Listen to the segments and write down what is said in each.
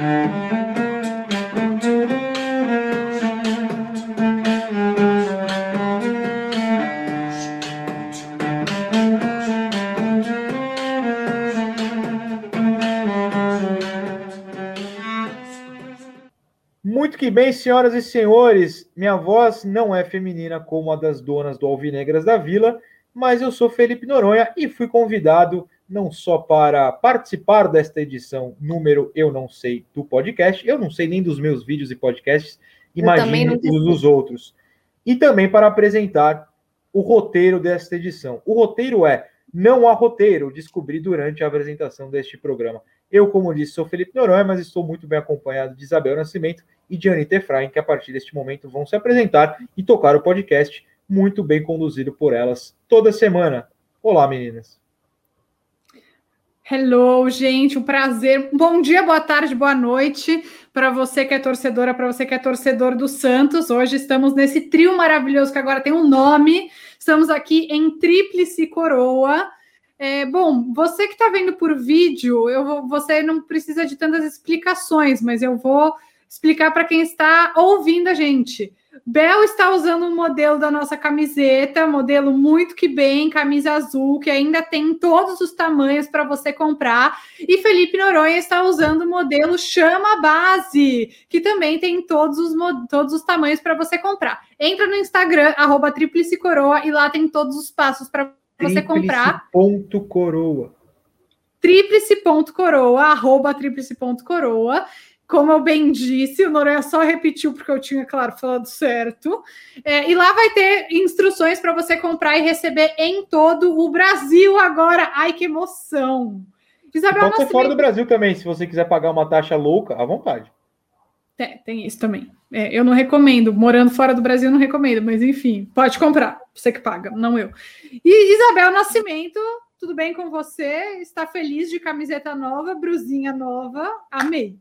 Muito que bem, senhoras e senhores. Minha voz não é feminina como a das donas do Alvinegras da Vila, mas eu sou Felipe Noronha e fui convidado não só para participar desta edição número eu não sei do podcast, eu não sei nem dos meus vídeos e podcasts, imagine os dos outros, e também para apresentar o roteiro desta edição. O roteiro é não há roteiro, descobri durante a apresentação deste programa. Eu, como disse, sou Felipe Noronha, mas estou muito bem acompanhado de Isabel Nascimento e de Anitta Efraim, que a partir deste momento vão se apresentar e tocar o podcast, muito bem conduzido por elas toda semana. Olá, meninas. Hello, gente, um prazer. Bom dia, boa tarde, boa noite para você que é torcedora, para você que é torcedor do Santos. Hoje estamos nesse trio maravilhoso que agora tem um nome. Estamos aqui em Tríplice Coroa. É, bom, você que está vendo por vídeo, eu você não precisa de tantas explicações, mas eu vou explicar para quem está ouvindo a gente. Bel está usando um modelo da nossa camiseta, modelo muito que bem, camisa azul, que ainda tem todos os tamanhos para você comprar. E Felipe Noronha está usando o modelo Chama Base, que também tem todos os, todos os tamanhos para você comprar. Entra no Instagram, arroba Tríplice Coroa, e lá tem todos os passos para você comprar. Ponto coroa. Tríplice.coroa, arroba tríplice.coroa. Como eu bem disse, o Noronha só repetiu porque eu tinha, claro, falado certo. É, e lá vai ter instruções para você comprar e receber em todo o Brasil agora. Ai, que emoção! Isabel Pode ser fora do Brasil também, se você quiser pagar uma taxa louca, à vontade. Tem, tem isso também. É, eu não recomendo, morando fora do Brasil, não recomendo, mas enfim, pode comprar, você que paga, não eu. E Isabel Nascimento, tudo bem com você? Está feliz de camiseta nova, brusinha nova? Amei.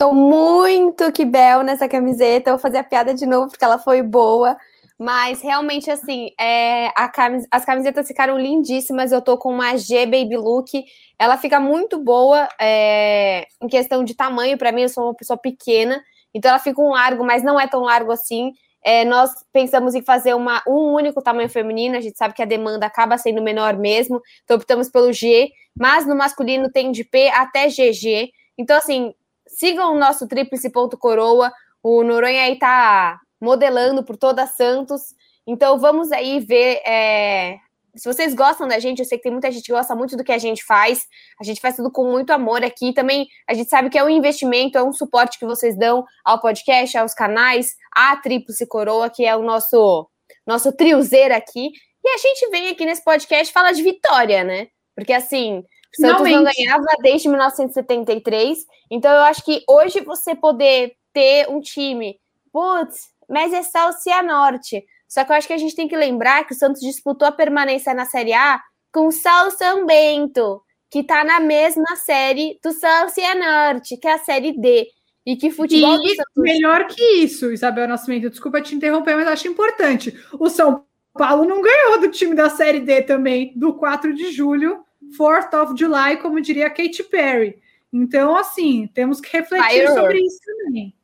Estou muito que bel nessa camiseta. Vou fazer a piada de novo porque ela foi boa. Mas realmente, assim, é, camis as camisetas ficaram lindíssimas. Eu tô com uma G Baby Look. Ela fica muito boa é, em questão de tamanho. Para mim, eu sou uma pessoa pequena. Então, ela fica um largo, mas não é tão largo assim. É, nós pensamos em fazer uma, um único tamanho feminino. A gente sabe que a demanda acaba sendo menor mesmo. Então, optamos pelo G. Mas no masculino tem de P até GG. Então, assim, sigam o nosso Tríplice Ponto Coroa. O Noronha aí tá modelando por toda Santos. Então vamos aí ver. É... Se vocês gostam da gente, eu sei que tem muita gente que gosta muito do que a gente faz. A gente faz tudo com muito amor aqui. Também a gente sabe que é um investimento, é um suporte que vocês dão ao podcast, aos canais, à Tríplice Coroa, que é o nosso nosso triozeiro aqui. E a gente vem aqui nesse podcast falar de vitória, né? Porque assim, Santos não ganhava desde 1973. Então eu acho que hoje você poder ter um time, putz, mas é só o Cianorte. Só que eu acho que a gente tem que lembrar que o Santos disputou a permanência na Série A com o Sal São Bento, que está na mesma série do Sal Cianorte, que é a Série D. E que futebol e Santos... melhor que isso, Isabel Nascimento, desculpa te interromper, mas acho importante. O São Paulo não ganhou do time da Série D também, do 4 de julho, 4th of July, como diria Katy Perry. Então, assim, temos que refletir Fire. sobre isso também.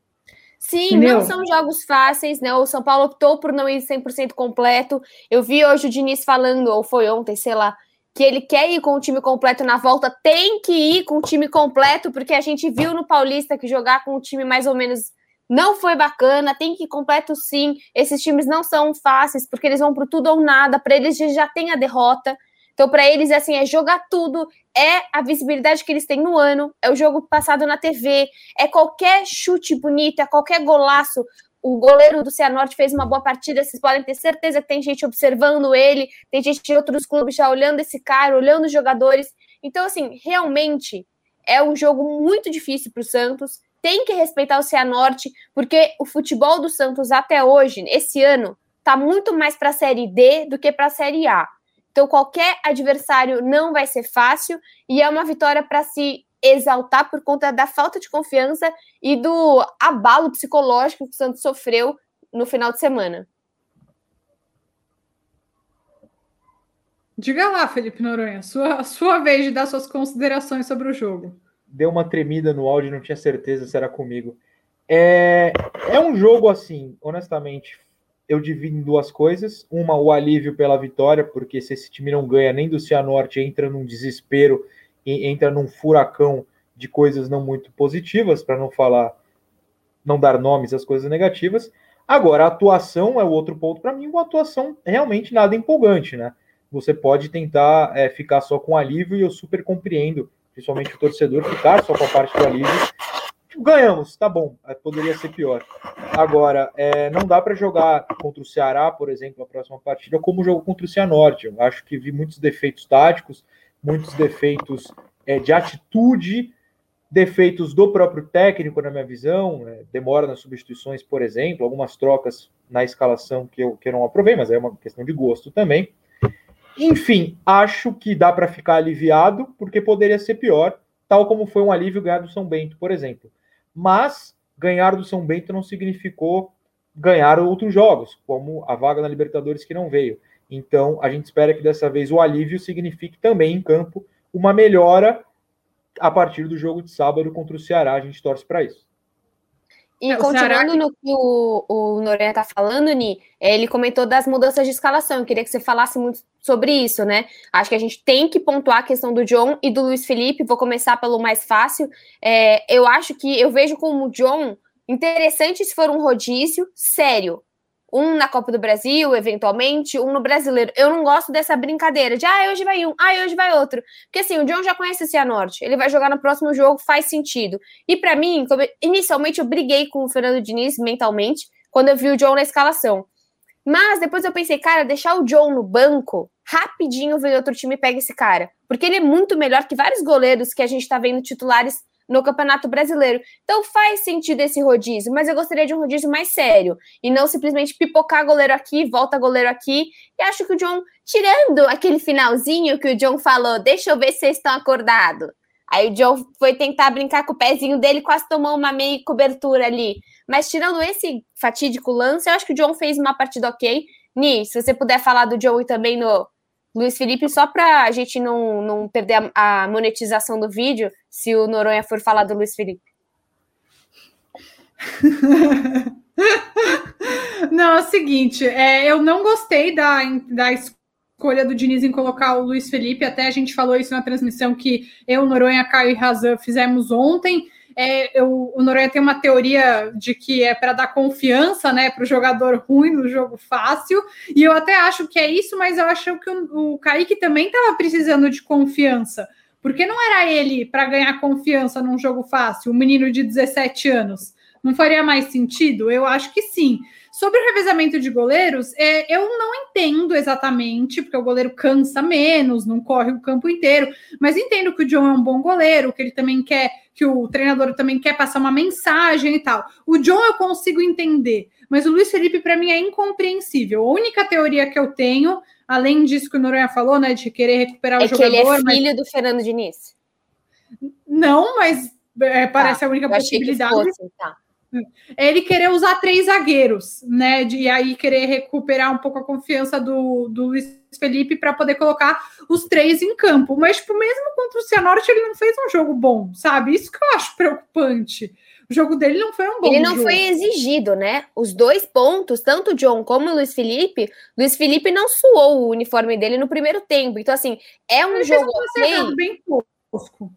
Sim, Entendeu? não são jogos fáceis, né? O São Paulo optou por não ir 100% completo. Eu vi hoje o Diniz falando, ou foi ontem, sei lá, que ele quer ir com o time completo na volta, tem que ir com o time completo, porque a gente viu no Paulista que jogar com o time mais ou menos não foi bacana, tem que ir completo sim. Esses times não são fáceis, porque eles vão pro tudo ou nada, para eles já tem a derrota. Então, para eles, assim, é jogar tudo, é a visibilidade que eles têm no ano, é o jogo passado na TV, é qualquer chute bonito, é qualquer golaço. O goleiro do Cianorte fez uma boa partida, vocês podem ter certeza que tem gente observando ele, tem gente de outros clubes já olhando esse cara, olhando os jogadores. Então, assim, realmente é um jogo muito difícil para o Santos. Tem que respeitar o Cianorte, porque o futebol do Santos até hoje, esse ano, tá muito mais para a Série D do que para a Série A. Então, qualquer adversário não vai ser fácil e é uma vitória para se exaltar por conta da falta de confiança e do abalo psicológico que o Santos sofreu no final de semana. Diga lá, Felipe Noronha, sua, sua vez de dar suas considerações sobre o jogo. deu uma tremida no áudio, não tinha certeza se era comigo. É, é um jogo assim, honestamente, eu divido em duas coisas. Uma, o alívio pela vitória, porque se esse time não ganha nem do Cianorte, entra num desespero, entra num furacão de coisas não muito positivas, para não falar, não dar nomes às coisas negativas. Agora, a atuação é o outro ponto para mim, uma atuação realmente nada empolgante, né? Você pode tentar é, ficar só com alívio e eu super compreendo, principalmente o torcedor, ficar só com a parte do alívio. Ganhamos, tá bom, é, poderia ser pior. Agora, é, não dá para jogar contra o Ceará, por exemplo, a próxima partida, como jogou contra o Cianorte. Eu acho que vi muitos defeitos táticos, muitos defeitos é, de atitude, defeitos do próprio técnico, na minha visão, é, demora nas substituições, por exemplo, algumas trocas na escalação que eu, que eu não aprovei, mas é uma questão de gosto também. Enfim, acho que dá para ficar aliviado, porque poderia ser pior, tal como foi um alívio ganhar do São Bento, por exemplo. Mas ganhar do São Bento não significou ganhar outros jogos, como a vaga na Libertadores que não veio. Então, a gente espera que dessa vez o alívio signifique também em campo uma melhora a partir do jogo de sábado contra o Ceará. A gente torce para isso. E é, continuando Ceará... no que o, o Noronha está falando, Ni, ele comentou das mudanças de escalação. Eu queria que você falasse muito sobre isso, né? Acho que a gente tem que pontuar a questão do John e do Luiz Felipe. Vou começar pelo mais fácil. É, eu acho que eu vejo como o John interessante se for um rodízio sério um na Copa do Brasil, eventualmente, um no Brasileiro. Eu não gosto dessa brincadeira de, ah, hoje vai um, ah, hoje vai outro. Porque assim, o John já conhece Cianorte, ele vai jogar no próximo jogo, faz sentido. E para mim, inicialmente eu briguei com o Fernando Diniz mentalmente, quando eu vi o John na escalação. Mas depois eu pensei, cara, deixar o John no banco, rapidinho veio outro time e pega esse cara. Porque ele é muito melhor que vários goleiros que a gente tá vendo titulares no Campeonato Brasileiro. Então faz sentido esse rodízio, mas eu gostaria de um rodízio mais sério e não simplesmente pipocar goleiro aqui, volta goleiro aqui. E acho que o John, tirando aquele finalzinho que o John falou, deixa eu ver se vocês estão acordados. Aí o John foi tentar brincar com o pezinho dele, quase tomou uma meia cobertura ali. Mas tirando esse fatídico lance, eu acho que o John fez uma partida ok. Ni, se você puder falar do e também no Luiz Felipe, só para a gente não, não perder a, a, monetização do vídeo, se o Noronha for falar do Luiz Felipe. não, é o seguinte, é, eu não gostei da, da escolha do Diniz em colocar o Luiz Felipe, até a gente falou isso na transmissão que eu, Noronha, Caio e Razan fizemos ontem. É, eu, o Noronha tem uma teoria de que é para dar confiança né, para o jogador ruim no jogo fácil, e eu até acho que é isso, mas eu acho que o, o Kaique também estava precisando de confiança, porque não era ele para ganhar confiança num jogo fácil, um menino de 17 anos. Não faria mais sentido? Eu acho que sim. Sobre o revezamento de goleiros, é, eu não entendo exatamente, porque o goleiro cansa menos, não corre o campo inteiro, mas entendo que o John é um bom goleiro, que ele também quer, que o treinador também quer passar uma mensagem e tal. O John eu consigo entender, mas o Luiz Felipe, para mim, é incompreensível. A única teoria que eu tenho, além disso que o Noronha falou, né, de querer recuperar é o jogador. Que ele é filho mas... do Fernando Diniz. Não, mas é, parece tá, a única possibilidade. Fosse, tá é ele querer usar três zagueiros, né? De, e aí querer recuperar um pouco a confiança do, do Luiz Felipe para poder colocar os três em campo. Mas, tipo, mesmo contra o Cianorte, ele não fez um jogo bom, sabe? Isso que eu acho preocupante. O jogo dele não foi um bom Ele não jogo. foi exigido, né? Os dois pontos, tanto o John como o Luiz Felipe, Luiz Felipe não suou o uniforme dele no primeiro tempo. Então, assim, é um Ele jogo ok. Bem tosco.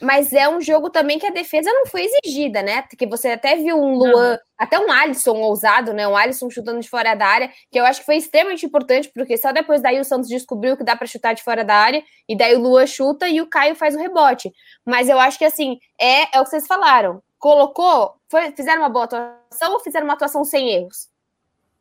Mas é um jogo também que a defesa não foi exigida, né? Porque você até viu um Luan, não. até um Alisson ousado, né? Um Alisson chutando de fora da área, que eu acho que foi extremamente importante, porque só depois daí o Santos descobriu que dá para chutar de fora da área, e daí o Luan chuta e o Caio faz o rebote. Mas eu acho que assim, é, é o que vocês falaram. Colocou, foi, fizeram uma boa atuação ou fizeram uma atuação sem erros?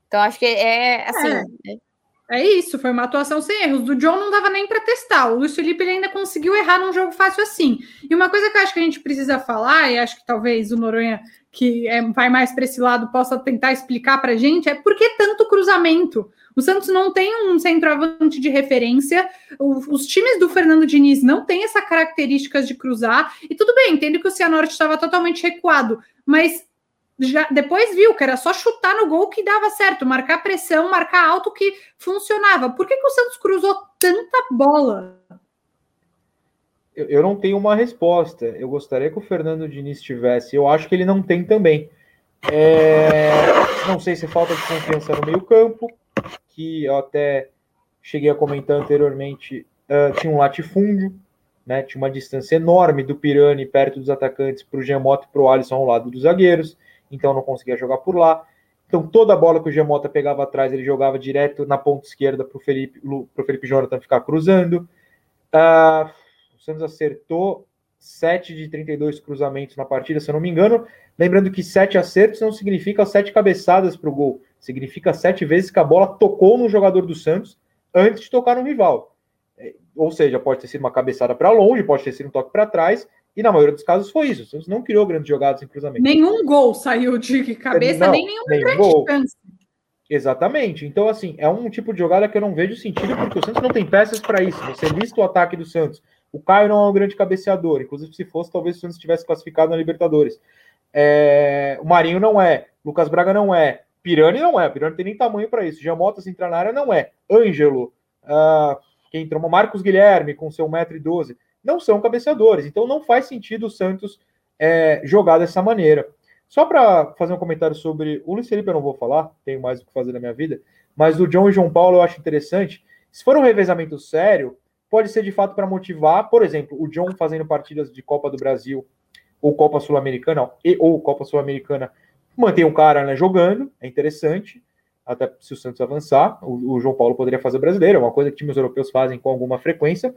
Então acho que é assim. É. É isso, foi uma atuação sem erros. Do John não dava nem para testar. O Luiz Felipe ainda conseguiu errar num jogo fácil assim. E uma coisa que eu acho que a gente precisa falar, e acho que talvez o Noronha, que é, vai mais para esse lado, possa tentar explicar para a gente, é por que tanto cruzamento? O Santos não tem um centroavante de referência. O, os times do Fernando Diniz não têm essa característica de cruzar. E tudo bem, entendo que o Cianorte estava totalmente recuado, mas já depois viu que era só chutar no gol que dava certo, marcar pressão, marcar alto que funcionava. Por que, que o Santos cruzou tanta bola? eu não tenho uma resposta. Eu gostaria que o Fernando Diniz tivesse. Eu acho que ele não tem também. É... Não sei se falta de confiança no meio-campo, que eu até cheguei a comentar anteriormente. Uh, tinha um latifúndio, né? Tinha uma distância enorme do Pirani perto dos atacantes para o Giamota e para o Alisson ao lado dos zagueiros, então não conseguia jogar por lá. Então toda a bola que o Giamota pegava atrás, ele jogava direto na ponta esquerda para o Felipe, Felipe Jonathan ficar cruzando. Uh, o Santos acertou 7 de 32 cruzamentos na partida, se eu não me engano. Lembrando que 7 acertos não significa 7 cabeçadas para o gol. Significa 7 vezes que a bola tocou no jogador do Santos antes de tocar no rival. É, ou seja, pode ter sido uma cabeçada para longe, pode ter sido um toque para trás, e na maioria dos casos foi isso. O Santos não criou grandes jogadas em cruzamento. Nenhum gol saiu de cabeça, não, nem nenhum grande gol. chance. Exatamente. Então, assim, é um tipo de jogada que eu não vejo sentido, porque o Santos não tem peças para isso. Você lista o ataque do Santos. O Caio não é um grande cabeceador. Inclusive, se fosse, talvez o Santos tivesse classificado na Libertadores. É... O Marinho não é. Lucas Braga não é. Pirani não é. Pirani tem nem tamanho para isso. Jamota, se entrar na área, não é. Ângelo, uh, quem entrou, Marcos Guilherme, com seu 1,12m, não são cabeceadores. Então, não faz sentido o Santos é, jogar dessa maneira. Só para fazer um comentário sobre o Luiz Felipe, eu não vou falar, tenho mais o que fazer na minha vida, mas do John e João Paulo eu acho interessante. Se for um revezamento sério, pode ser de fato para motivar, por exemplo, o John fazendo partidas de Copa do Brasil ou Copa Sul-Americana, ou Copa Sul-Americana, mantém o cara né, jogando, é interessante, até se o Santos avançar. O, o, João Paulo poderia fazer brasileiro, é uma coisa que times europeus fazem com alguma frequência.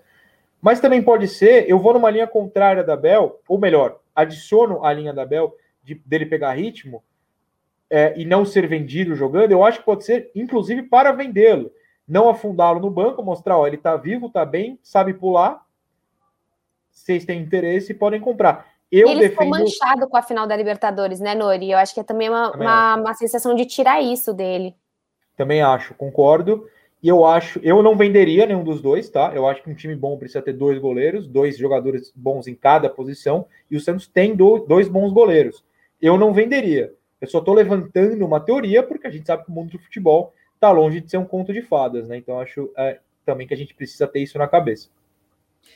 Mas também pode ser, eu vou numa linha contrária da Bel, ou melhor, adiciono a linha da Bel de, dele pegar ritmo é, e não ser vendido jogando, eu acho que pode ser, inclusive, para vendê-lo não afundá-lo no banco, mostrar, ó, ele tá vivo, tá bem, sabe pular. Vocês têm interesse, podem comprar. Eu ele defendo... ficou manchado com a final da Libertadores, né, Nori? Eu acho que é também uma, também uma, uma, sensação de tirar isso dele. Também acho, concordo. E eu acho, eu não venderia nenhum dos dois, tá? Eu acho que um time bom precisa ter dois goleiros, dois jogadores bons em cada posição, e o Santos tem dois bons goleiros. Eu não venderia. Eu só estou levantando uma teoria, porque a gente sabe que o mundo do futebol está longe de ser um conto de fadas, né? Então acho é, também que a gente precisa ter isso na cabeça.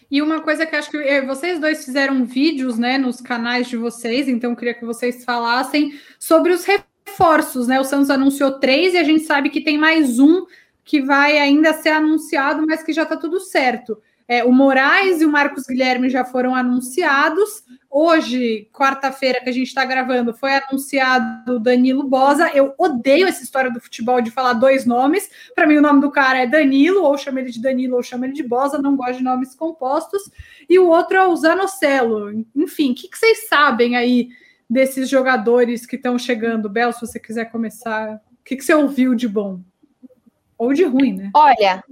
E uma coisa que acho que é, vocês dois fizeram vídeos, né, nos canais de vocês, então queria que vocês falassem sobre os reforços, né? O Santos anunciou três e a gente sabe que tem mais um que vai ainda ser anunciado, mas que já está tudo certo. É, o Moraes e o Marcos Guilherme já foram anunciados. Hoje, quarta-feira, que a gente está gravando, foi anunciado o Danilo Bosa. Eu odeio essa história do futebol de falar dois nomes. Para mim, o nome do cara é Danilo, ou chama ele de Danilo, ou chama ele de Bosa. Não gosto de nomes compostos. E o outro é o Zanocelo. Enfim, o que, que vocês sabem aí desses jogadores que estão chegando? Bel, se você quiser começar, o que, que você ouviu de bom? Ou de ruim, né? Olha,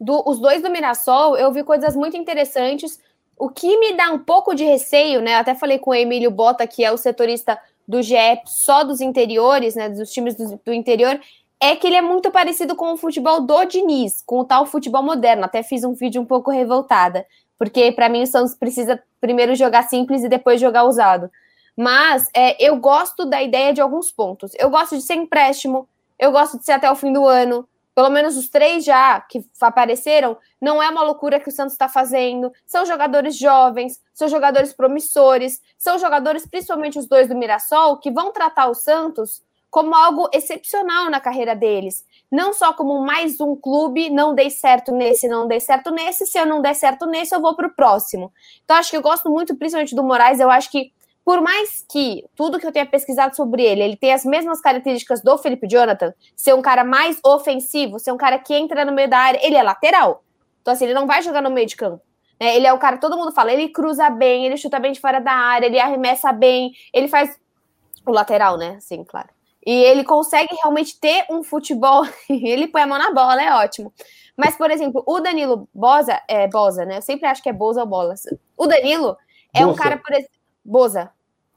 do, os dois do Mirassol, eu vi coisas muito interessantes. O que me dá um pouco de receio, né? Até falei com o Emílio Bota, que é o setorista do GE só dos interiores, né? Dos times do, do interior, é que ele é muito parecido com o futebol do Diniz, com o tal futebol moderno. Até fiz um vídeo um pouco revoltada, porque para mim o Santos precisa primeiro jogar simples e depois jogar usado. Mas é, eu gosto da ideia de alguns pontos. Eu gosto de ser empréstimo, eu gosto de ser até o fim do ano, pelo menos os três já que apareceram, não é uma loucura que o Santos está fazendo. São jogadores jovens, são jogadores promissores, são jogadores, principalmente os dois do Mirassol, que vão tratar o Santos como algo excepcional na carreira deles. Não só como mais um clube, não dei certo nesse, não dei certo nesse, se eu não der certo nesse, eu vou para o próximo. Então, acho que eu gosto muito, principalmente do Moraes, eu acho que por mais que tudo que eu tenha pesquisado sobre ele, ele tem as mesmas características do Felipe Jonathan, ser um cara mais ofensivo, ser um cara que entra no meio da área, ele é lateral. Então, assim, ele não vai jogar no meio de campo. Né? Ele é o cara, todo mundo fala, ele cruza bem, ele chuta bem de fora da área, ele arremessa bem, ele faz o lateral, né? Sim, claro. E ele consegue realmente ter um futebol, ele põe a mão na bola, é ótimo. Mas, por exemplo, o Danilo Boza, é Boza, né? Eu sempre acho que é Boza ou Bolas. O Danilo é um cara, por exemplo, Boza,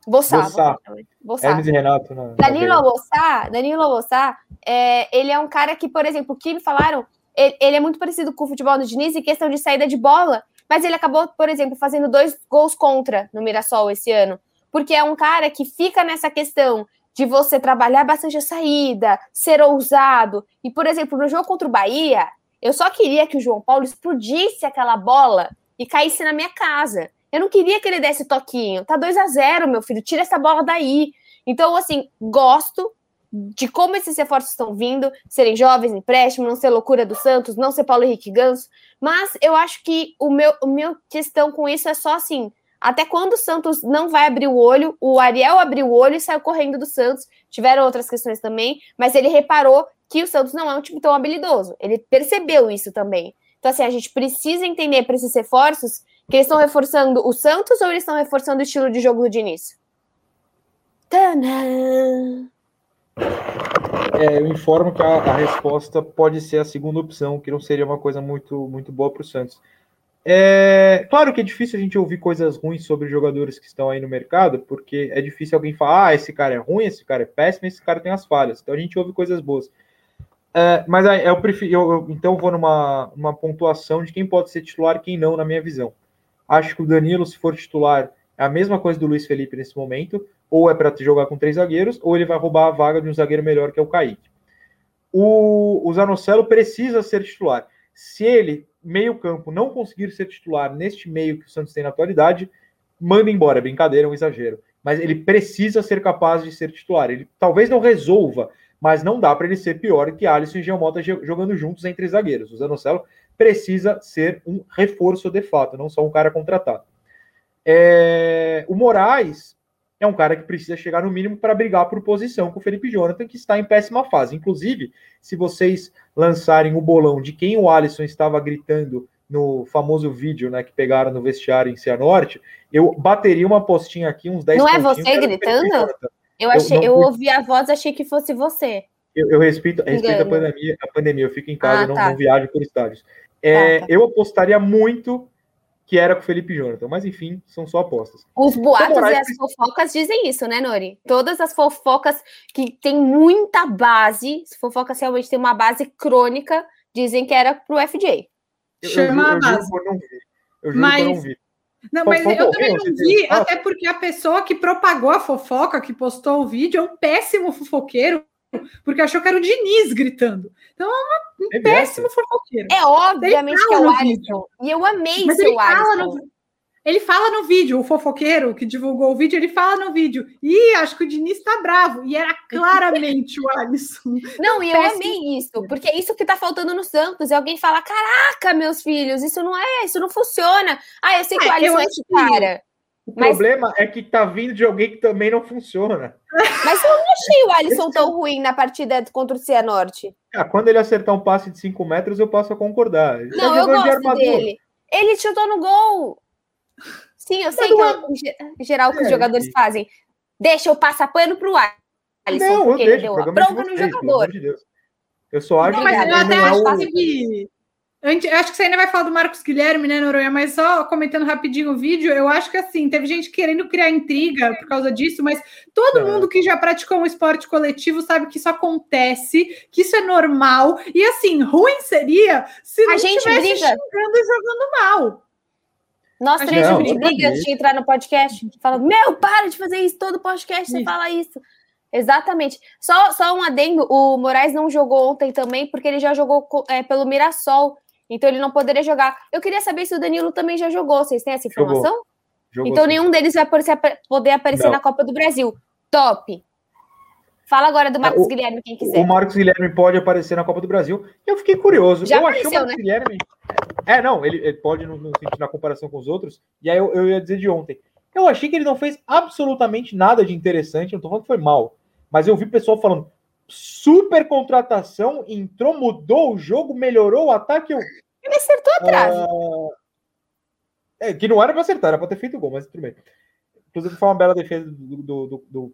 Bossá. Bossá. Bossá. Hermes e Renato. Não, Danilo Bossá, Danilo Bossá, é, ele é um cara que, por exemplo, o que me falaram, ele, ele, é muito parecido com o futebol do Diniz em questão de saída de bola, mas ele acabou, por exemplo, fazendo dois gols contra no Mirassol esse ano, porque é um cara que fica nessa questão de você trabalhar bastante a saída, ser ousado. E, por exemplo, no jogo contra o Bahia, eu só queria que o João Paulo explodisse aquela bola e caísse na minha casa. Eu não queria que ele desse toquinho. Tá 2 a 0 meu filho, tira essa bola daí. Então, assim, gosto de como esses reforços estão vindo, serem jovens, empréstimo, não ser loucura do Santos, não ser Paulo Henrique Ganso, mas eu acho que o meu, o meu questão com isso é só assim, até quando o Santos não vai abrir o olho, o Ariel abriu o olho e saiu correndo do Santos, tiveram outras questões também, mas ele reparou que o Santos não é um time tão habilidoso, ele percebeu isso também. Então, assim, a gente precisa entender para esses reforços que eles estão reforçando o Santos ou eles estão reforçando o estilo de jogo do Diniz? Tadã! É, eu informo que a, a, resposta pode ser a segunda opção, que não seria uma coisa muito, muito boa para o Santos. É, claro que é difícil a gente ouvir coisas ruins sobre jogadores que estão aí no mercado, porque é difícil alguém falar, ah, esse cara é ruim, esse cara é péssimo, esse cara tem as falhas. Então a gente ouve coisas boas. É, mas eu prefiro, eu, eu, então eu vou numa, numa pontuação de quem pode ser titular e quem não, na minha visão. Acho que o Danilo, se for titular, é a mesma coisa do Luiz Felipe nesse momento ou é para jogar com três zagueiros, ou ele vai roubar a vaga de um zagueiro melhor, que é o Kaique. O, o Zanocelo precisa ser titular. Se ele, meio campo, não conseguir ser titular neste meio que o Santos tem na atualidade, manda embora. É brincadeira, é um exagero. Mas ele precisa ser capaz de ser titular. Ele talvez não resolva, mas não dá para ele ser pior que Alisson e Geomota jogando juntos entre zagueiros. O Zanocelo precisa ser um reforço de fato, não só um cara contratado. É... O Moraes é um cara que precisa chegar no mínimo para brigar por posição com o Felipe Jonathan, que está em péssima fase. Inclusive, se vocês lançarem o bolão de quem o Alisson estava gritando no famoso vídeo né, que pegaram no vestiário em Cianorte, eu bateria uma postinha aqui, uns 10 Não é você gritando? Eu, achei, eu, eu ouvi a voz, achei que fosse você. Eu, eu respeito, respeito a pandemia, a pandemia, eu fico em casa, ah, não, tá. não viajo por estádios. É, tá, tá. Eu apostaria muito que era com o Felipe Jonathan. Mas enfim, são só apostas. Os boatos Moraes... e as fofocas dizem isso, né, Nori? Todas as fofocas que tem muita base, se fofocas realmente tem uma base crônica, dizem que era pro FJ. Chama a base. Eu, não vi. Eu juro mas... não vi. Não, mas eu também não vi, até porque a pessoa que propagou a fofoca, que postou o vídeo, é um péssimo fofoqueiro, porque achou que era o Diniz gritando. Então é uma, um é péssimo fofoqueiro. É obviamente que é o Alisson. E eu amei Mas seu Alisson. No, ele fala no vídeo, o fofoqueiro que divulgou o vídeo, ele fala no vídeo. E acho que o Diniz tá bravo. E era claramente o Alisson. Não, e eu amei isso, porque é isso que tá faltando no Santos. E alguém fala: caraca, meus filhos, isso não é, isso não funciona. Ah, eu sei que é, o Alisson é esse cara. O mas... problema é que tá vindo de alguém que também não funciona. Mas eu não achei o Alisson tão ruim na partida contra o Cianorte. Ah, quando ele acertar um passe de 5 metros, eu posso concordar. Ele tá não, tá eu gosto de dele. Ele chutou no gol. Sim, eu sei que é... em geral que é, os jogadores fazem. Deixa eu passar pano pro Alisson, não, porque ele deu a bronca no jogador. De eu só acho não, mas que eu até é acho o... que Antes, acho que você ainda vai falar do Marcos Guilherme, né, Noronha? Mas só comentando rapidinho o vídeo, eu acho que assim, teve gente querendo criar intriga por causa disso, mas todo é. mundo que já praticou um esporte coletivo sabe que isso acontece, que isso é normal. E assim, ruim seria se não a gente briga. xingando e jogando mal. Nós três não, de briga antes de entrar no podcast, falando, meu, para de fazer isso, todo podcast você fala isso. Exatamente. Só, só um adendo, o Moraes não jogou ontem também, porque ele já jogou é, pelo Mirassol. Então ele não poderia jogar. Eu queria saber se o Danilo também já jogou. Vocês têm essa informação? Jogou. Jogou então sim. nenhum deles vai poder aparecer não. na Copa do Brasil. Top. Fala agora do Marcos o, Guilherme, quem quiser. O Marcos Guilherme pode aparecer na Copa do Brasil. Eu fiquei curioso. Já eu apareceu, achei o Marcos né? Guilherme. É, não, ele, ele pode no, no, na comparação com os outros. E aí eu, eu, ia dizer de ontem. Eu achei que ele não fez absolutamente nada de interessante. Não tô falando que foi mal. Mas eu vi pessoal falando: super contratação, entrou, mudou o jogo, melhorou o ataque. Eu, ele acertou atrás. Uh... É, que não era para acertar, era para ter feito gol, mas tudo bem. Inclusive foi uma bela defesa do, do, do, do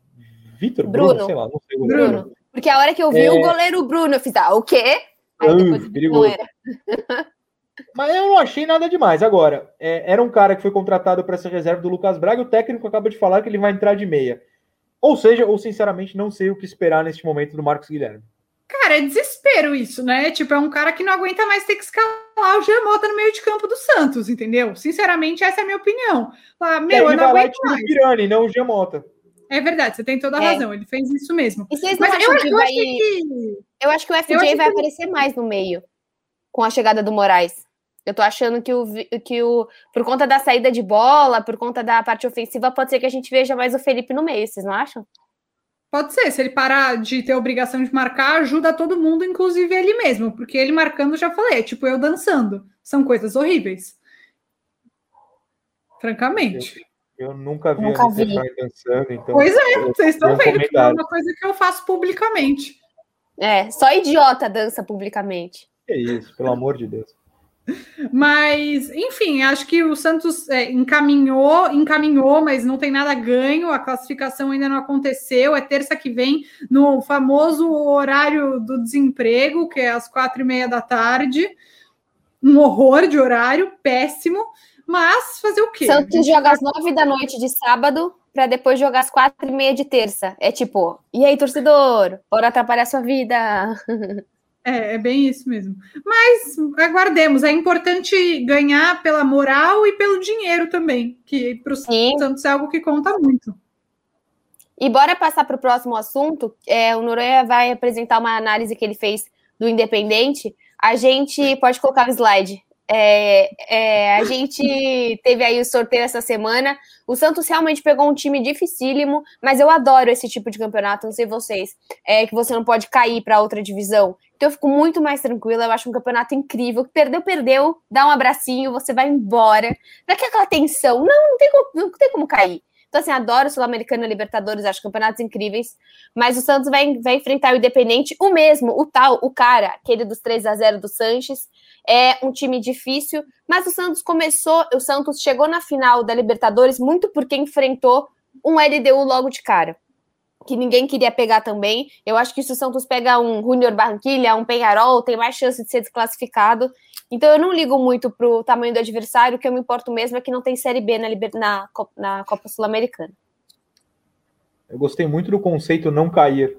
Vitor, Bruno, Bruno, sei lá, não sei. O Bruno. Porque a hora que eu vi é... o goleiro Bruno, eu fiz, ah, o quê? Aí depois não era. Mas eu não achei nada demais. Agora, é, era um cara que foi contratado para ser reserva do Lucas Braga, o técnico acaba de falar que ele vai entrar de meia. Ou seja, ou sinceramente, não sei o que esperar neste momento do Marcos Guilherme. Cara, é desespero isso, né? Tipo, é um cara que não aguenta mais ter que escalar o Gemota no meio de campo do Santos, entendeu? Sinceramente, essa é a minha opinião. Ah, meu, eu não aguento mais. O Pirani, não o Gemota. É verdade, você tem toda a é. razão, ele fez isso mesmo. E vocês Mas eu, que vai... que... eu acho que o FJ vai que... aparecer mais no meio com a chegada do Moraes. Eu tô achando que o, que o. Por conta da saída de bola, por conta da parte ofensiva, pode ser que a gente veja mais o Felipe no meio, vocês não acham? Pode ser, se ele parar de ter obrigação de marcar, ajuda todo mundo, inclusive ele mesmo, porque ele marcando, já falei, é tipo eu dançando. São coisas horríveis. Francamente. Eu, eu nunca vi nunca vi. dançando, então. Pois é, vocês estão vendo que é uma coisa que eu faço publicamente. É, só idiota dança publicamente. Que isso, pelo amor de Deus. Mas, enfim, acho que o Santos é, encaminhou, encaminhou, mas não tem nada ganho. A classificação ainda não aconteceu. É terça que vem, no famoso horário do desemprego, que é às quatro e meia da tarde. Um horror de horário, péssimo. Mas fazer o quê? Santos joga às nove da noite de sábado para depois jogar às quatro e meia de terça. É tipo, e aí, torcedor? Bora atrapalhar sua vida. É, é bem isso mesmo. Mas aguardemos. É importante ganhar pela moral e pelo dinheiro também, que para o Santos é algo que conta muito. E bora passar para o próximo assunto. É, o Noronha vai apresentar uma análise que ele fez do Independente. A gente pode colocar no slide. É, é, a gente teve aí o sorteio essa semana. O Santos realmente pegou um time dificílimo, mas eu adoro esse tipo de campeonato, não sei vocês, é que você não pode cair para outra divisão. Então eu fico muito mais tranquila, eu acho um campeonato incrível. Perdeu, perdeu, dá um abracinho, você vai embora. Não é aquela tensão, não, não tem como, não tem como cair. Então, assim, adoro Sul-Americana Libertadores, acho campeonatos incríveis. Mas o Santos vai, vai enfrentar o Independente, o mesmo, o tal, o cara, aquele dos 3 a 0 do Sanches. É um time difícil, mas o Santos começou, o Santos chegou na final da Libertadores muito porque enfrentou um LDU logo de cara que ninguém queria pegar também. Eu acho que se o Santos pega um Junior Barranquilha, um Penharol, tem mais chance de ser desclassificado. Então eu não ligo muito pro tamanho do adversário, o que eu me importo mesmo é que não tem Série B na, na, na Copa Sul-Americana. Eu gostei muito do conceito não cair.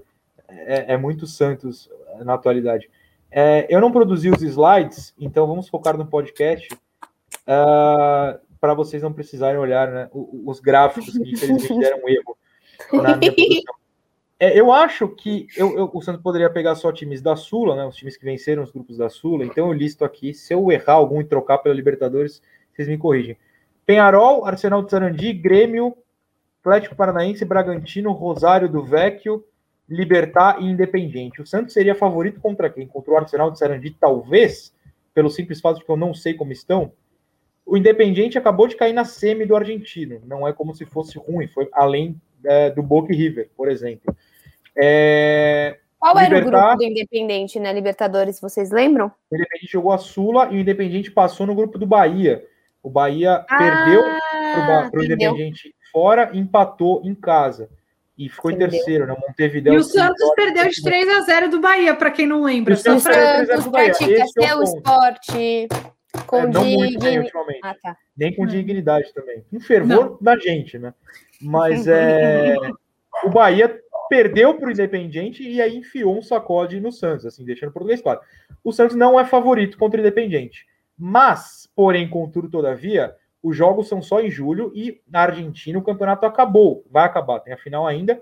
É, é muito Santos na atualidade. É, eu não produzi os slides, então vamos focar no podcast uh, ah, para vocês não precisarem olhar né, os gráficos que infelizmente deram um erro na minha produção. É, eu acho que eu, eu, o Santos poderia pegar só times da Sula, né? Os times que venceram os grupos da Sula. Então eu listo aqui. Se eu errar algum e trocar pela Libertadores, vocês me corrigem. Penharol, Arsenal de Sarandi, Grêmio, Atlético Paranaense, Bragantino, Rosário do Vecchio, Libertar e Independente. O Santos seria favorito contra quem? Contra o Arsenal de Sarandi, talvez, pelo simples fato de que eu não sei como estão. O Independente acabou de cair na semi do argentino. Não é como se fosse ruim, foi além é, do Boca River, por exemplo. É, Qual Libertar, era o grupo do Independente na Libertadores, vocês lembram? O Independente jogou a Sula e o Independente passou no grupo do Bahia. O Bahia ah, perdeu para o Independente fora empatou em casa. E ficou Entendeu? em terceiro, né? Montevideo. E o Santos perdeu de 3 a 0 do Bahia, para quem não lembra. O Santos pratica ser é o esporte com é, não muito bem, ultimamente. Ah, tá. Nem com hum. dignidade também. Um fervor não. da gente, né? Mas é, o Bahia perdeu para o Independiente e aí enfiou um sacode no Santos, assim, deixando o português claro. O Santos não é favorito contra o Independiente. Mas, porém, contudo, todavia, os jogos são só em julho e na Argentina o campeonato acabou. Vai acabar, tem a final ainda.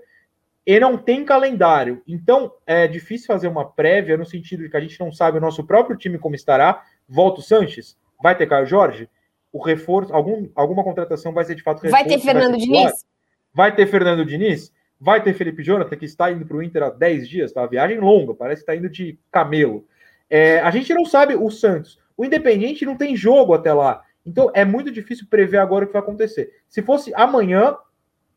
E não tem calendário. Então, é difícil fazer uma prévia no sentido de que a gente não sabe o nosso próprio time como estará. Volta o Sanches? Vai ter Caio Jorge? O reforço, algum, alguma contratação vai ser de fato reforço, Vai ter Fernando vai Diniz? Vai ter Fernando Diniz? Vai ter Felipe Jonathan, que está indo para o Inter há 10 dias, tá? Viagem longa, parece que está indo de camelo. É, a gente não sabe o Santos. O Independente não tem jogo até lá. Então é muito difícil prever agora o que vai acontecer. Se fosse amanhã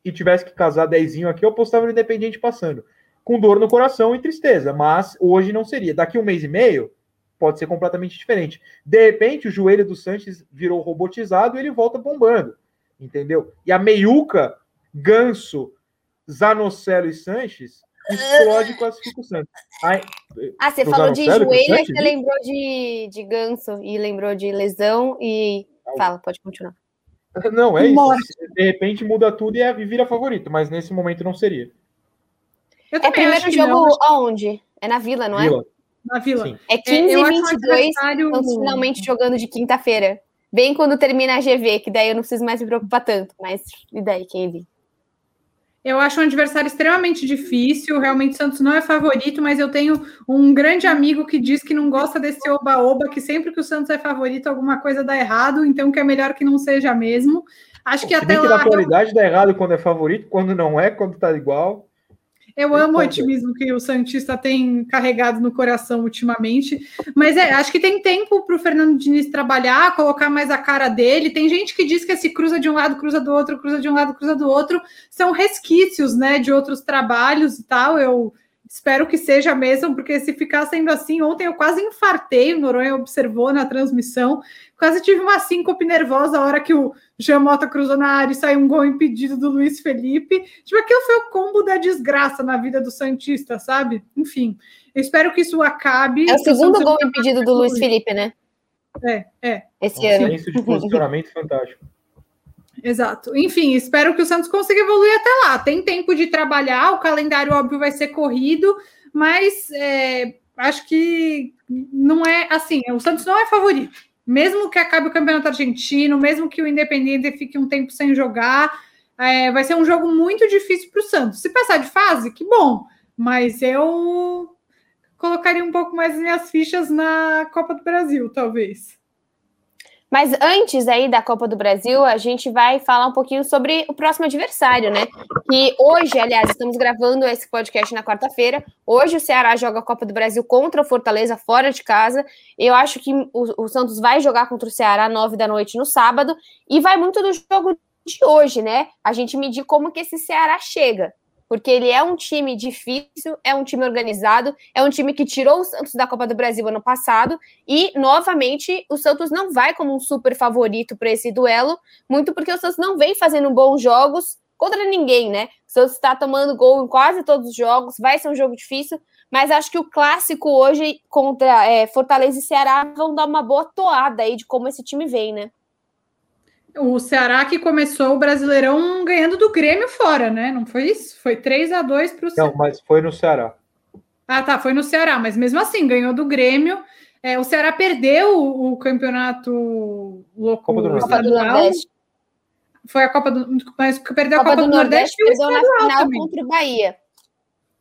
e tivesse que casar dezinho aqui, eu apostava no Independente passando. Com dor no coração e tristeza. Mas hoje não seria. Daqui um mês e meio, pode ser completamente diferente. De repente, o joelho do Sanches virou robotizado e ele volta bombando. Entendeu? E a meiuca, Ganso, Zanocelo e Sanches explode e classifica o Santos. ah, você falou de joelho e você lembrou de, de Ganso e lembrou de lesão e Fala, pode continuar. Não, é isso. De repente muda tudo e, é, vira favorito, mas nesse momento não seria. é primeiro jogo não. aonde? É na Vila, não é? Vila. Na Vila. Sim. É 15 e 22, estamos finalmente jogando de quinta-feira. Bem quando termina a GV, que daí eu não preciso mais me preocupar tanto. Mas e daí, quem vi? Eu acho um adversário extremamente difícil. Realmente, Santos não é favorito, mas eu tenho um grande amigo que diz que não gosta desse oba-oba, que sempre que o Santos é favorito, alguma coisa dá errado, então que é melhor que não seja mesmo. Acho que até lá. Na atualidade dá errado quando é favorito, quando não é, quando tá igual. Eu amo o otimismo que o Santista tem carregado no coração ultimamente. Mas é, acho que tem tempo para o Fernando Diniz trabalhar, colocar mais a cara dele. Tem gente que diz que esse cruza de um lado, cruza do outro, cruza de um lado, cruza do outro. São resquícios né, de outros trabalhos e tal. Eu espero que seja mesmo, porque se ficar sendo assim, ontem eu quase infartei, o Noronha observou na transmissão. Quase tive uma síncope nervosa a hora que o Jean Mota cruzou na área e saiu um gol impedido do Luiz Felipe. Tipo, aquilo foi o combo da desgraça na vida do Santista, sabe? Enfim, eu espero que isso acabe. É o segundo gol impedido do Luiz Felipe, né? É, é. Esse ano. Silêncio de posicionamento fantástico. Exato. Enfim, espero que o Santos consiga evoluir até lá. Tem tempo de trabalhar, o calendário, óbvio, vai ser corrido, mas é, acho que não é assim. O Santos não é favorito mesmo que acabe o campeonato argentino, mesmo que o Independente fique um tempo sem jogar, é, vai ser um jogo muito difícil para o Santos. Se passar de fase, que bom, mas eu colocaria um pouco mais minhas fichas na Copa do Brasil, talvez. Mas antes aí da Copa do Brasil, a gente vai falar um pouquinho sobre o próximo adversário, né? Que hoje, aliás, estamos gravando esse podcast na quarta-feira. Hoje o Ceará joga a Copa do Brasil contra o Fortaleza fora de casa. Eu acho que o, o Santos vai jogar contra o Ceará nove da noite no sábado e vai muito do jogo de hoje, né? A gente medir como que esse Ceará chega porque ele é um time difícil, é um time organizado, é um time que tirou o Santos da Copa do Brasil ano passado e, novamente, o Santos não vai como um super favorito para esse duelo, muito porque o Santos não vem fazendo bons jogos contra ninguém, né? O Santos está tomando gol em quase todos os jogos, vai ser um jogo difícil, mas acho que o clássico hoje contra é, Fortaleza e Ceará vão dar uma boa toada aí de como esse time vem, né? O Ceará que começou o Brasileirão ganhando do Grêmio fora, né? Não foi isso? Foi 3 a 2 para o Ceará. Não, mas foi no Ceará. Ah, tá, foi no Ceará, mas mesmo assim ganhou do Grêmio. É, o Ceará perdeu o, o campeonato louco Copa do estadual. Foi a Copa do mas perdeu Copa a Copa do, do Nordeste, Nordeste perdeu na final também. contra o Bahia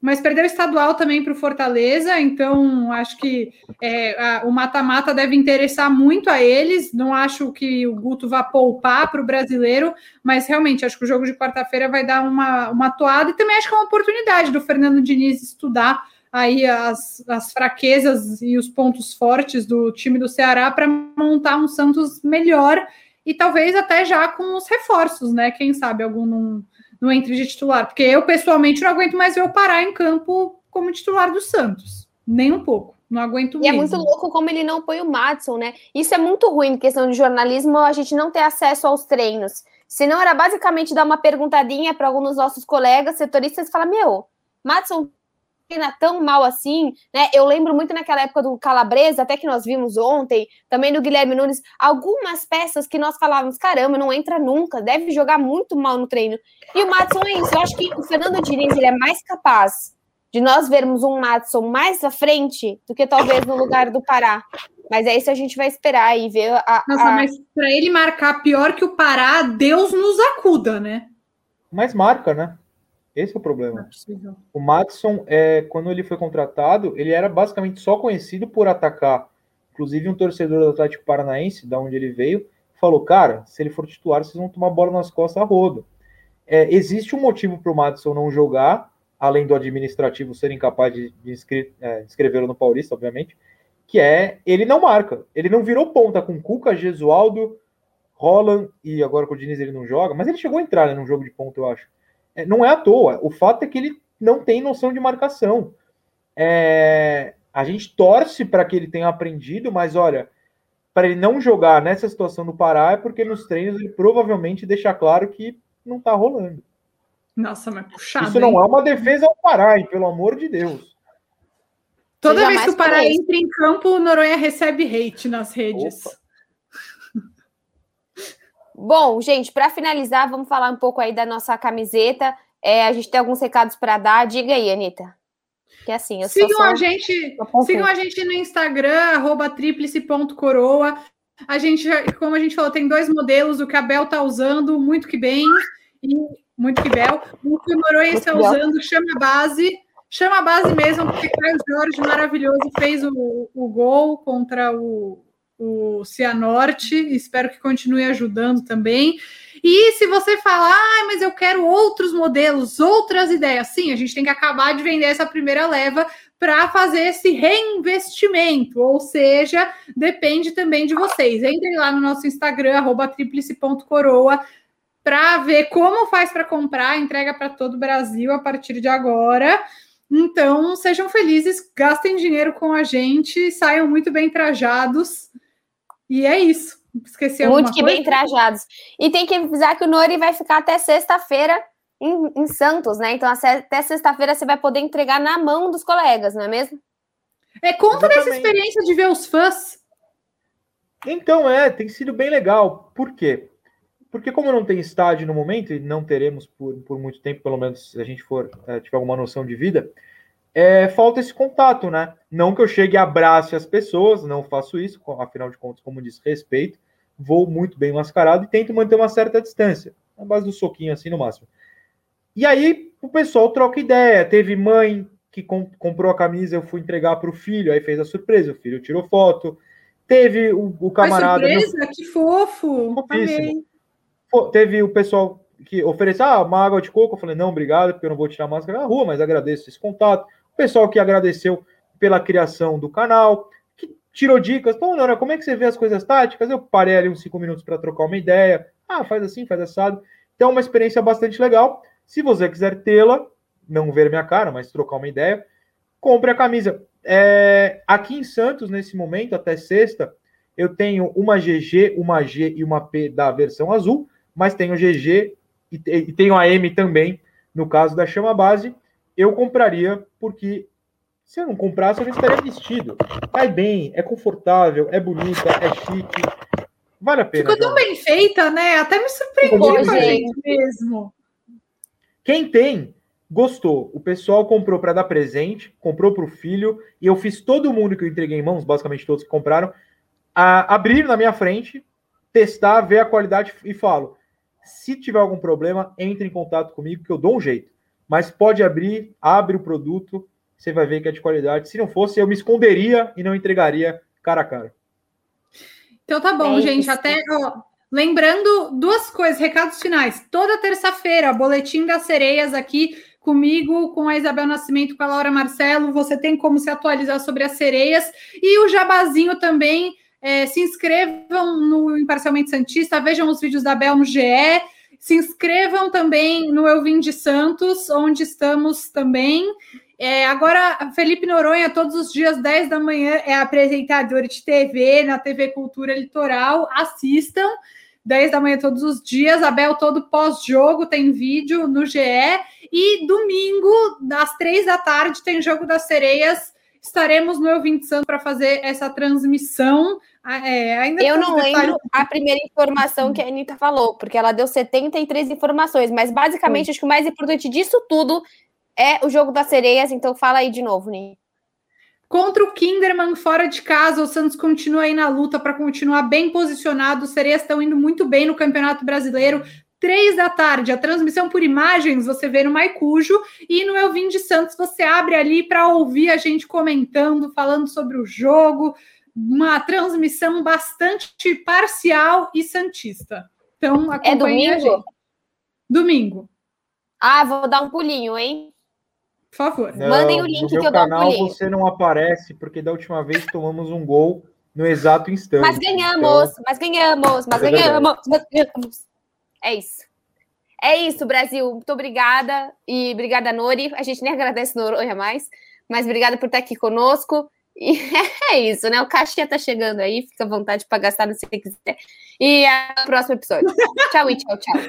mas perdeu estadual também para o Fortaleza, então acho que é, a, o mata-mata deve interessar muito a eles. Não acho que o Guto vá poupar para o brasileiro, mas realmente acho que o jogo de quarta-feira vai dar uma, uma toada e também acho que é uma oportunidade do Fernando Diniz estudar aí as, as fraquezas e os pontos fortes do time do Ceará para montar um Santos melhor e talvez até já com os reforços, né? Quem sabe algum não entre de titular, porque eu pessoalmente não aguento mais ver o Pará em campo como titular do Santos, nem um pouco. Não aguento e mesmo. é muito louco como ele não põe o Madison, né? Isso é muito ruim, questão de jornalismo, a gente não ter acesso aos treinos. Senão era basicamente dar uma perguntadinha para alguns dos nossos colegas setoristas e falar: Meu, Madison treina tão mal assim, né? Eu lembro muito naquela época do Calabresa, até que nós vimos ontem, também do Guilherme Nunes, algumas peças que nós falávamos, caramba, não entra nunca, deve jogar muito mal no treino. E o Matson é isso, eu acho que o Fernando Diniz ele é mais capaz de nós vermos um Matson mais à frente do que talvez no lugar do Pará. Mas é isso que a gente vai esperar e ver a. Nossa, a... mas para ele marcar pior que o Pará, Deus nos acuda, né? Mas marca, né? Esse é o problema. É o Matson, é, quando ele foi contratado, ele era basicamente só conhecido por atacar. Inclusive, um torcedor do Atlético Paranaense, da onde ele veio, falou: Cara, se ele for titular, vocês vão tomar bola nas costas a rodo. É, existe um motivo para o Matson não jogar, além do administrativo ser incapaz de, de, é, inscrevê-lo no Paulista, obviamente, que é ele não marca. Ele não virou ponta com Cuca, Gesualdo, Roland e agora com o Diniz ele não joga, mas ele chegou a entrar né, num jogo de ponta, eu acho. É, não é à toa. O fato é que ele não tem noção de marcação. É, a gente torce para que ele tenha aprendido, mas olha, para ele não jogar nessa situação do Pará é porque nos treinos ele provavelmente deixa claro que não está rolando. Nossa, mas puxado. Isso não é uma defesa ao Pará, hein, pelo amor de Deus. Toda vez que o Pará entra em campo, o Noronha recebe hate nas redes. Opa. Bom, gente, para finalizar, vamos falar um pouco aí da nossa camiseta. É, a gente tem alguns recados para dar. Diga aí, Anitta. Que é assim, eu sigam só... a gente, sigam a gente no Instagram, arroba tríplice.coroa. A gente, como a gente falou, tem dois modelos, o que a Bel tá usando, muito que bem. E Muito que bel. O que o Noronha está usando chama base. Chama a base mesmo, porque Caio Jorge, maravilhoso, fez o, o gol contra o, o Cianorte. Espero que continue ajudando também. E se você falar, ah, mas eu quero outros modelos, outras ideias, sim, a gente tem que acabar de vender essa primeira leva para fazer esse reinvestimento, ou seja, depende também de vocês. Entrem lá no nosso Instagram, tríplice.coroa, para ver como faz para comprar, entrega para todo o Brasil a partir de agora. Então, sejam felizes, gastem dinheiro com a gente, saiam muito bem trajados. E é isso. Esqueci Muito que coisa? bem trajados. E tem que avisar que o Nori vai ficar até sexta-feira em, em, Santos, né? Então até sexta-feira você vai poder entregar na mão dos colegas, não é mesmo? É, conta Exatamente. dessa experiência de ver os fãs. Então, é, tem sido bem legal. Por quê? Porque como não tem estádio no momento, e não teremos por, por muito tempo, pelo menos se a gente for é, tiver alguma noção de vida, é, falta esse contato, né? Não que eu chegue e abrace as pessoas, não faço isso, afinal de contas, como diz, respeito, vou muito bem mascarado e tento manter uma certa distância, na base do soquinho assim no máximo. E aí o pessoal troca ideia. Teve mãe que comp comprou a camisa, eu fui entregar para o filho, aí fez a surpresa, o filho tirou foto. Teve o, o camarada. Foi surpresa, meu... que fofo! Teve o pessoal que ofereceu ah, uma água de coco. Eu falei, não, obrigado, porque eu não vou tirar máscara na rua, mas agradeço esse contato pessoal que agradeceu pela criação do canal, que tirou dicas. Então, Nora, como é que você vê as coisas táticas? Eu parei ali uns cinco minutos para trocar uma ideia. Ah, faz assim, faz assado. Então, é uma experiência bastante legal. Se você quiser tê-la, não ver minha cara, mas trocar uma ideia, compre a camisa. É, aqui em Santos, nesse momento, até sexta, eu tenho uma GG, uma G e uma P da versão azul, mas tenho GG e, e tenho a M também, no caso da chama base eu compraria, porque se eu não comprasse, eu não estaria vestido. Cai bem, é confortável, é bonita, é chique. Vale a pena. Ficou tão bem feita, né? Até me surpreendeu com a gente mesmo. Quem tem, gostou. O pessoal comprou para dar presente, comprou para o filho, e eu fiz todo mundo que eu entreguei em mãos, basicamente todos que compraram, a abrir na minha frente, testar, ver a qualidade e falo: se tiver algum problema, entre em contato comigo que eu dou um jeito mas pode abrir, abre o produto, você vai ver que é de qualidade. Se não fosse, eu me esconderia e não entregaria cara a cara. Então tá bom, é gente. Até ó, lembrando duas coisas, recados finais. Toda terça-feira, boletim das sereias aqui comigo, com a Isabel Nascimento, com a Laura Marcelo. Você tem como se atualizar sobre as sereias e o jabazinho também. É, se inscrevam no Imparcialmente Santista, vejam os vídeos da Bel no GE. Se inscrevam também no Eu Vim de Santos, onde estamos também. É, agora, Felipe Noronha, todos os dias, 10 da manhã, é apresentador de TV na TV Cultura Litoral. Assistam, 10 da manhã todos os dias. Abel, todo pós-jogo, tem vídeo no GE. E domingo, às três da tarde, tem Jogo das Sereias. Estaremos no Eu Vim de Santos para fazer essa transmissão. Ah, é, eu não lembro a primeira informação que a Anitta falou, porque ela deu 73 informações, mas basicamente Sim. acho que o mais importante disso tudo é o jogo das sereias, então fala aí de novo, Ni. Contra o Kinderman fora de casa, o Santos continua aí na luta para continuar bem posicionado. Os sereias estão indo muito bem no Campeonato Brasileiro. Três da tarde, a transmissão por imagens você vê no Maicujo e no Eu Vim de Santos você abre ali para ouvir a gente comentando, falando sobre o jogo, uma transmissão bastante parcial e santista. Então, é domingo? Domingo. Ah, vou dar um pulinho, hein? Por favor. Não, Mandem o link que eu dou um pulinho. você não aparece, porque da última vez tomamos um gol no exato instante. Mas ganhamos, então... mas ganhamos, mas é ganhamos, mas ganhamos. É isso. É isso, Brasil. Muito obrigada. E obrigada, Nori. A gente nem agradece Noronha mais, mas obrigada por estar aqui conosco. E é isso, né? O caixinha tá chegando aí, fica à vontade para gastar no que você quiser. E até o próximo episódio. tchau e tchau, tchau.